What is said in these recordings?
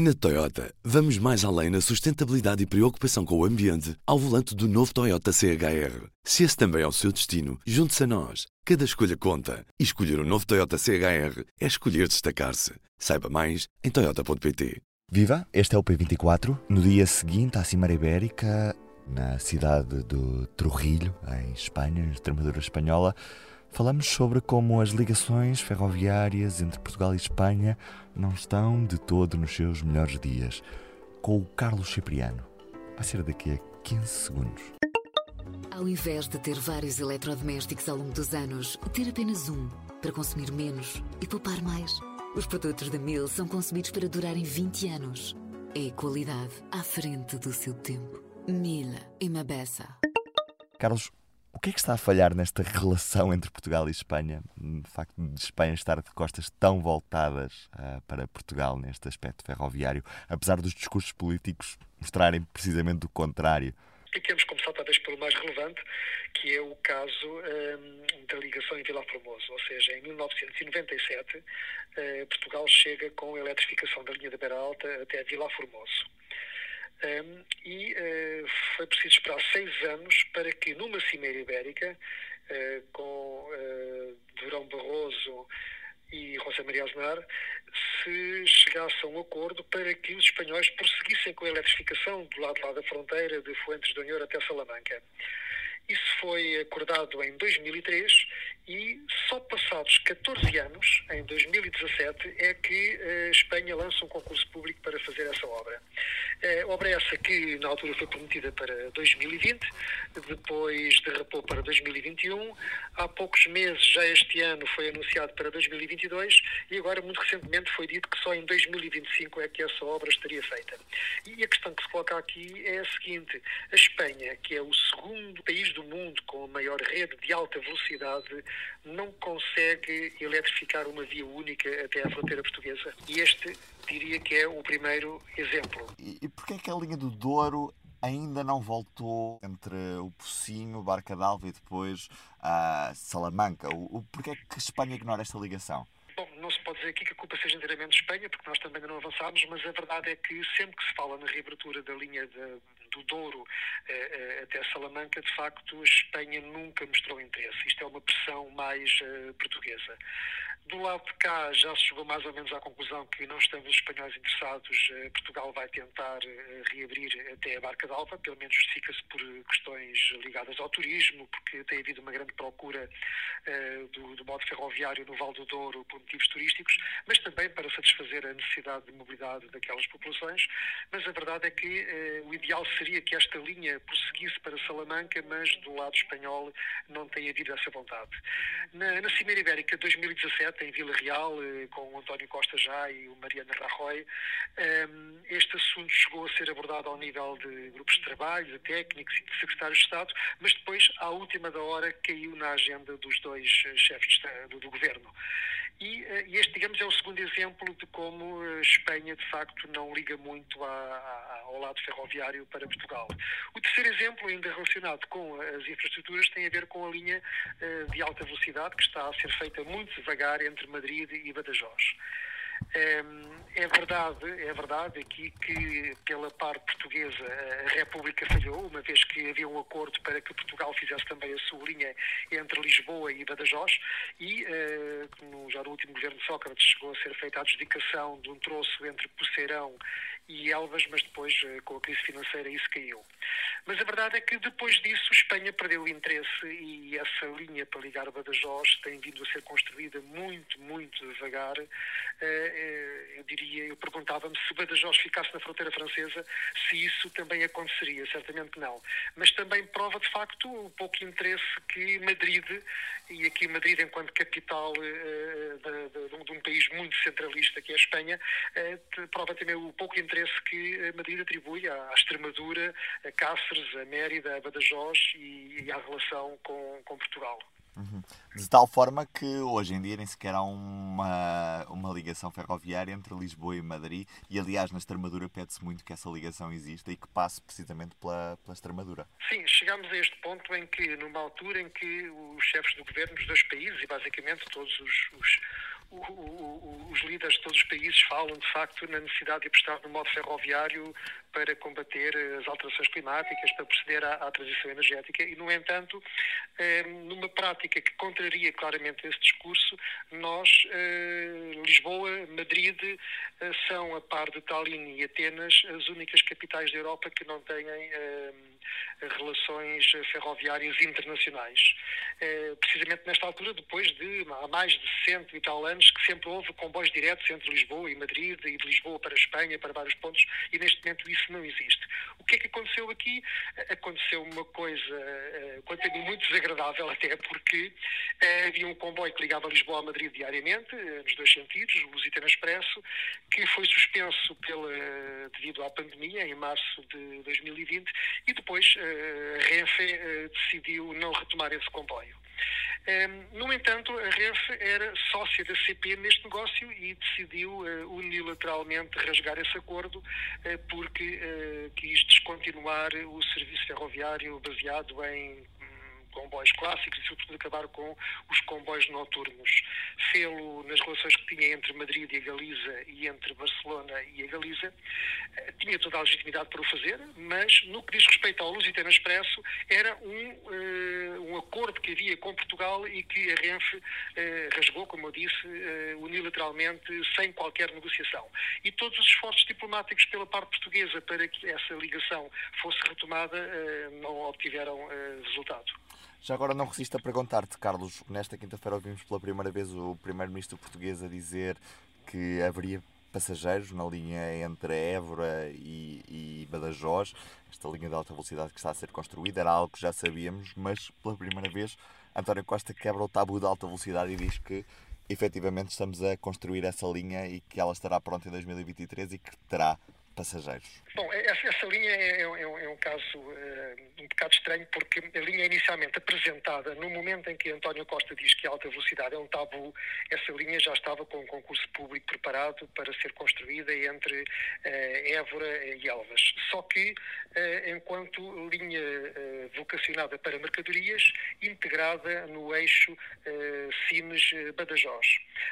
Na Toyota, vamos mais além na sustentabilidade e preocupação com o ambiente ao volante do novo Toyota CHR. Se esse também é o seu destino, junte-se a nós. Cada escolha conta. E escolher o um novo Toyota CHR é escolher destacar-se. Saiba mais em Toyota.pt. Viva! Este é o P24. No dia seguinte à Cimeira Ibérica, na cidade do Trujillo, em Espanha, na Extremadura Espanhola, falamos sobre como as ligações ferroviárias entre Portugal e Espanha não estão de todo nos seus melhores dias. Com o Carlos Cipriano. Vai ser daqui a 15 segundos. Ao invés de ter vários eletrodomésticos ao longo dos anos, ter apenas um para consumir menos e poupar mais. Os produtos da Mil são concebidos para durarem 20 anos. É qualidade à frente do seu tempo. Mil e Mabessa. Carlos, o que é que está a falhar nesta relação entre Portugal e Espanha? O facto de Espanha estar de costas tão voltadas uh, para Portugal neste aspecto ferroviário, apesar dos discursos políticos mostrarem precisamente o contrário. E temos começar talvez pelo mais relevante, que é o caso um, da ligação em Vila Formoso. Ou seja, em 1997, uh, Portugal chega com a eletrificação da linha da Beira Alta até Vila Formoso. Um, e uh, foi preciso esperar seis anos para que numa cimeira ibérica, uh, com uh, Durão Barroso e José Maria Aznar, se chegasse a um acordo para que os espanhóis prosseguissem com a eletrificação do lado lá da fronteira de Fuentes do Unhor até Salamanca. Isso foi acordado em 2003 e só passados 14 anos, em 2017, é que a Espanha lança um concurso público para fazer essa obra. A obra essa que na altura foi prometida para 2020, depois derrapou para 2021, há poucos meses, já este ano, foi anunciado para 2022 e agora, muito recentemente, foi dito que só em 2025 é que essa obra estaria feita. E a questão que se coloca aqui é a seguinte: a Espanha, que é o segundo país do mundo com a maior rede de alta velocidade, não consegue eletrificar uma via única até à fronteira portuguesa. E este diria que é o primeiro exemplo. E, e porquê é que a linha do Douro ainda não voltou entre o Pocinho, Barca d'Alva e depois a Salamanca? O, o, porquê é que a Espanha ignora esta ligação? Bom, não se pode dizer aqui que a culpa seja inteiramente de Espanha, porque nós também ainda não avançámos, mas a verdade é que sempre que se fala na reabertura da linha de, do Douro eh, eh, até Salamanca, de facto, a Espanha nunca mostrou interesse. Isto é uma pressão mais eh, portuguesa. Do lado de cá já se chegou mais ou menos à conclusão que não estamos os espanhóis interessados, Portugal vai tentar reabrir até a Barca d'Alva, pelo menos justifica-se por questões ligadas ao turismo, porque tem havido uma grande procura do, do modo ferroviário no Val do Douro por motivos turísticos, mas também para satisfazer a necessidade de mobilidade daquelas populações. Mas a verdade é que o ideal seria que esta linha prosseguisse para Salamanca, mas do lado espanhol não tem havido essa vontade. Na, na Cimeira Ibérica 2017, em Vila Real, eh, com o António Costa já e o Mariano Rajoy, ehm, este assunto chegou a ser abordado ao nível de grupos de trabalho, de técnicos e de secretários de Estado, mas depois, à última da hora, caiu na agenda dos dois eh, chefes do, governo. E, eh, e, este, digamos, é o segundo exemplo de como a Espanha, de facto, não liga muito a, ao lado ferroviário para Portugal. O terceiro exemplo, ainda relacionado com as infraestruturas, tem a ver com a linha uh, de alta velocidade que está a ser feita muito devagar entre Madrid e Badajoz. É verdade, é verdade aqui que pela parte portuguesa a República falhou, uma vez que havia um acordo para que Portugal fizesse também a sua linha entre Lisboa e Badajoz e, como já no último governo de Sócrates chegou a ser feita a adjudicação de um troço entre Poceirão e Elvas, mas depois com a crise financeira isso caiu. Mas a verdade é que depois disso Espanha perdeu o interesse e essa linha para ligar Badajoz tem vindo a ser construída muito, muito devagar eh, eu diria, eu perguntava-me se Badajoz ficasse na fronteira francesa, se isso também aconteceria, certamente não. Mas também prova de facto o pouco interesse que Madrid, e aqui Madrid enquanto capital uh, de, de, de, um país muito centralista que é a Espanha, prova também o pouco interesse que Madrid atribui à, à Extremadura, a Cáceres, a Mérida, a Badajoz e, e à relação com, com Portugal. Uhum. De tal forma que hoje em dia nem sequer há uma, uma ligação ferroviária entre Lisboa e Madrid, e aliás na Extremadura pede-se muito que essa ligação exista e que passe precisamente pela, pela Extremadura. Sim, chegamos a este ponto em que, numa altura em que os chefes do governo dos dois países, e basicamente todos os, os os líderes de todos os países falam, de facto, na necessidade de apostar no modo ferroviário para combater as alterações climáticas, para proceder à, à transição energética. E, no entanto, eh, numa prática que contraria claramente esse discurso, nós, eh, Lisboa, Madrid, eh, são, a par de Tallinn e Atenas, as únicas capitais da Europa que não têm relações ferroviárias internacionais. Precisamente nesta altura, depois de há mais de cento e tal anos, que sempre houve comboios diretos entre Lisboa e Madrid e de Lisboa para a Espanha, para vários pontos, e neste momento isso não existe. O que é que aconteceu aqui? Aconteceu uma coisa, eh, quanto a mim, muito desagradável, até porque eh, havia um comboio que ligava Lisboa a Madrid diariamente, eh, nos dois sentidos, o Lusitano Expresso, que foi suspenso pela, devido à pandemia, em março de 2020, e depois a Renfe decidiu não retomar esse comboio. No entanto, a Renfe era sócia da CP neste negócio e decidiu uh, unilateralmente rasgar esse acordo porque quis descontinuar o serviço ferroviário baseado em comboios clássicos e, sobretudo, acabar com os comboios noturnos. Fê-lo nas relações que tinha entre Madrid e a Galiza e entre Barcelona e a Galiza. Eh, tinha toda a legitimidade para o fazer, mas no que diz respeito ao Lusitano Expresso, era um, uh, um acordo que havia com Portugal e que a Renfe uh, rasgou, como eu disse, uh, unilateralmente, sem qualquer negociação. E todos os esforços diplomáticos pela parte portuguesa para que essa ligação fosse retomada não obtiveram resultado. Já agora não resisto a perguntar-te, Carlos, nesta quinta-feira ouvimos pela primeira vez o primeiro-ministro português a dizer que haveria passageiros na linha entre Évora e, e, Badajoz, esta linha de alta velocidade que está a ser construída, era algo que já sabíamos, mas pela primeira vez António Costa quebra o tabu da alta velocidade e diz que efetivamente estamos a construir essa linha e que ela estará pronta em 2023 e que terá passageiros? Bom, é, essa, essa linha é, é, é, um caso uh, um bocado estranho porque a linha inicialmente apresentada no momento em que António Costa diz que a alta velocidade é um tabu, essa linha já estava com um concurso público preparado para ser construída entre uh, Évora e Elvas. Só que, uh, enquanto linha vocacionada para mercadorias, integrada no eixo Sines-Badajoz.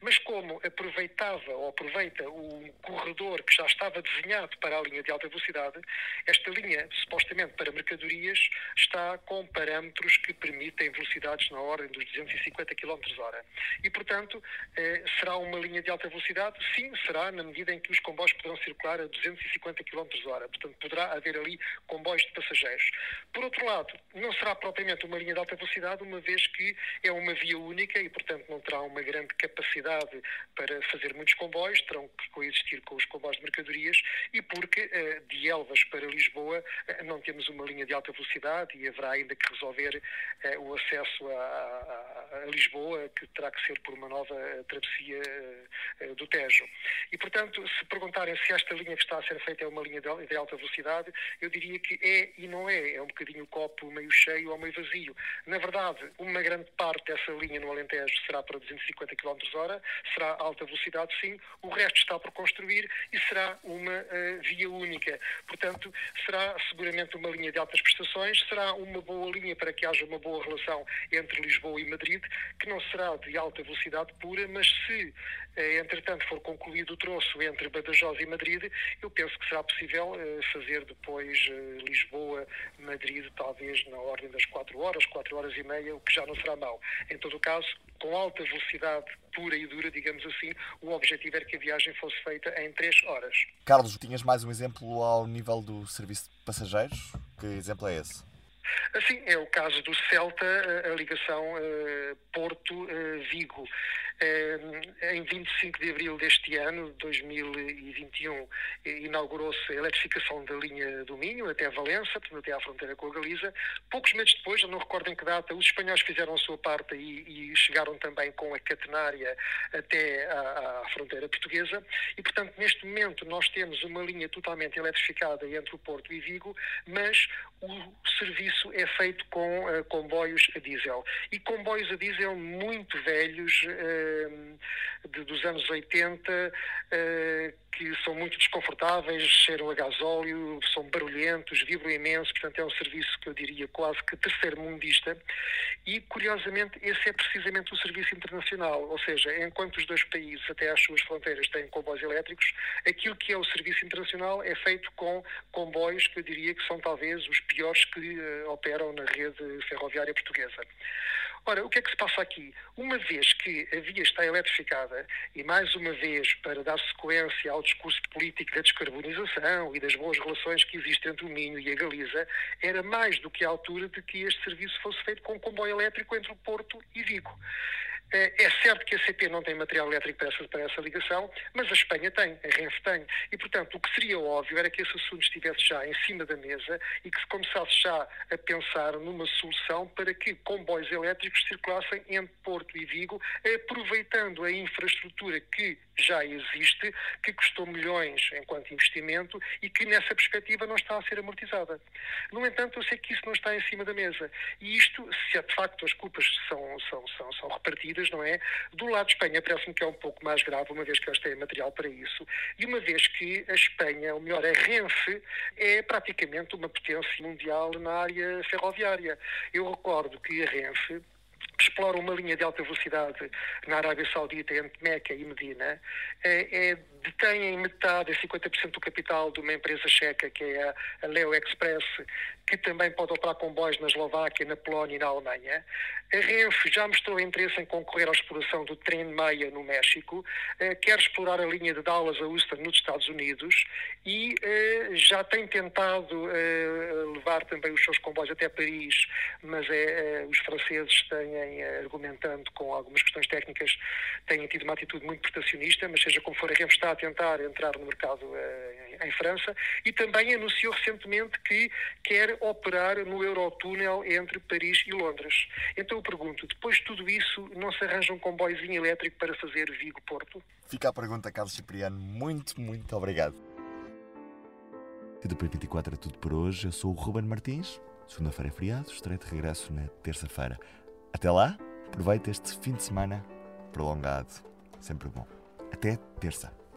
Mas como aproveitava ou aproveita o corredor que já estava desenhado para a linha de alta velocidade, esta linha, supostamente para mercadorias, está com parâmetros que permitem velocidades na ordem dos 250 km hora. E, portanto, eh, será uma linha de alta velocidade? Sim, será, na medida em que os comboios poderão circular a 250 km hora. Portanto, poderá haver ali comboios de passageiros. Por outro lado, não será propriamente uma linha de alta velocidade, uma vez que é uma via única e, portanto, não terá uma grande capacidade para fazer muitos comboios, terão que coexistir com os comboios de mercadorias e porque uh, de Elvas para Lisboa uh, não temos uma linha de alta velocidade e haverá ainda que resolver uh, o acesso a, a, a, Lisboa, que terá que ser por uma nova travessia do Tejo. E, portanto, se perguntarem se esta linha que está a ser feita é uma linha de, alta velocidade, eu diria que é e não é. É um bocadinho o copo meio cheio ou meio vazio. Na verdade, uma grande parte dessa linha no Alentejo será para 250 km hora, será alta velocidade sim, o resto está por construir e será uma via única. Portanto, será seguramente uma linha de altas prestações, será uma boa linha para que haja uma boa relação entre Lisboa e Madrid, que não será de alta velocidade pura, mas se, eh, entretanto, for concluído o troço entre Badajoz e Madrid, eu penso que será possível eh, fazer depois eh, Lisboa-Madrid, talvez na ordem das 4 horas, 4 horas e meia, o que já não será mau. Em todo o caso, com alta velocidade pura e dura, digamos assim, o objetivo era que a viagem fosse feita em 3 horas. Carlos, tinhas mais um exemplo ao nível do serviço de passageiros? Que exemplo é esse? Assim, é o caso do Celta, a ligação uh, Porto-Vigo. Eh, em 25 de abril deste ano, 2021, inaugurou-se a eletrificação da linha do Minho até Valença, até à fronteira com a Galiza. Poucos meses depois, não recordo em que data, os espanhóis fizeram a sua parte e, e chegaram também com a catenária até à, à, fronteira portuguesa. E, portanto, neste momento nós temos uma linha totalmente eletrificada entre o Porto e Vigo, mas o serviço é feito com uh, comboios a diesel. E comboios a diesel muito velhos. Uh, de, dos anos 80 que são muito desconfortáveis, cheiram a gasóleo, são barulhentos, vibram imenso, portanto é um serviço que eu diria quase que terceiro-mundista e, curiosamente, esse é precisamente o serviço internacional, ou seja, enquanto os dois países até às suas fronteiras têm comboios elétricos, aquilo que é o serviço internacional é feito com comboios que eu diria que são talvez os piores que uh, operam na rede ferroviária portuguesa. Ora, o que é que se passa aqui? Uma vez que a via está eletrificada, e mais uma vez para dar sequência ao discurso político da descarbonização e das boas relações que existem entre o Minho e a Galiza, era mais do que a altura de que este serviço fosse feito com um comboio elétrico entre o Porto e Vigo. Eh, é certo que a CP não tem material elétrico para essa, para essa ligação, mas a Espanha tem, a Renfe tem. E, portanto, o que seria óbvio era que esse assunto estivesse já em cima da mesa e que se começasse já a pensar numa solução para que comboios elétricos circulassem entre Porto e Vigo, aproveitando a infraestrutura que já existe, que custou milhões enquanto investimento e que nessa perspectiva não está a ser amortizada. No entanto, eu sei que isso não está em cima da mesa. E isto, se de facto as culpas são, são, são, são repartidas, não é? Do lado de Espanha parece-me que é um pouco mais grave, uma vez que eles têm material para isso, e uma vez que a Espanha, ou melhor, a Renfe, é praticamente uma potência mundial na área ferroviária. Eu recordo que a Renfe explora uma linha de alta velocidade na Arábia Saudita entre Meca e Medina, é, detém metade, 50% do capital de uma empresa checa, que é a, a Leo Express, que também pode operar comboios na Eslováquia, na Polónia e na Alemanha. A Renfe já mostrou interesse em concorrer à exploração do trem Meia no México, eh, quer explorar a linha de Dallas a Houston nos Estados Unidos e eh, já tem tentado eh, levar também os seus comboios até Paris, mas é, os franceses têm, argumentando com algumas questões técnicas, têm tido uma atitude muito protecionista, mas seja como for, a Renfe está a tentar entrar no mercado em França e também anunciou recentemente que quer operar no Eurotúnel entre Paris e Londres. Então eu pergunto, depois de tudo isso, não se arranja um comboiozinho elétrico para fazer Vigo-Porto? Fica a pergunta, Carlos Cipriano. Muito, muito obrigado. E do P24 é tudo por hoje. Eu sou o Ruben Martins. Segunda-feira é feriado, estarei de regresso na terça-feira. Até lá, aproveite este fim de semana prolongado. Sempre bom. Até terça.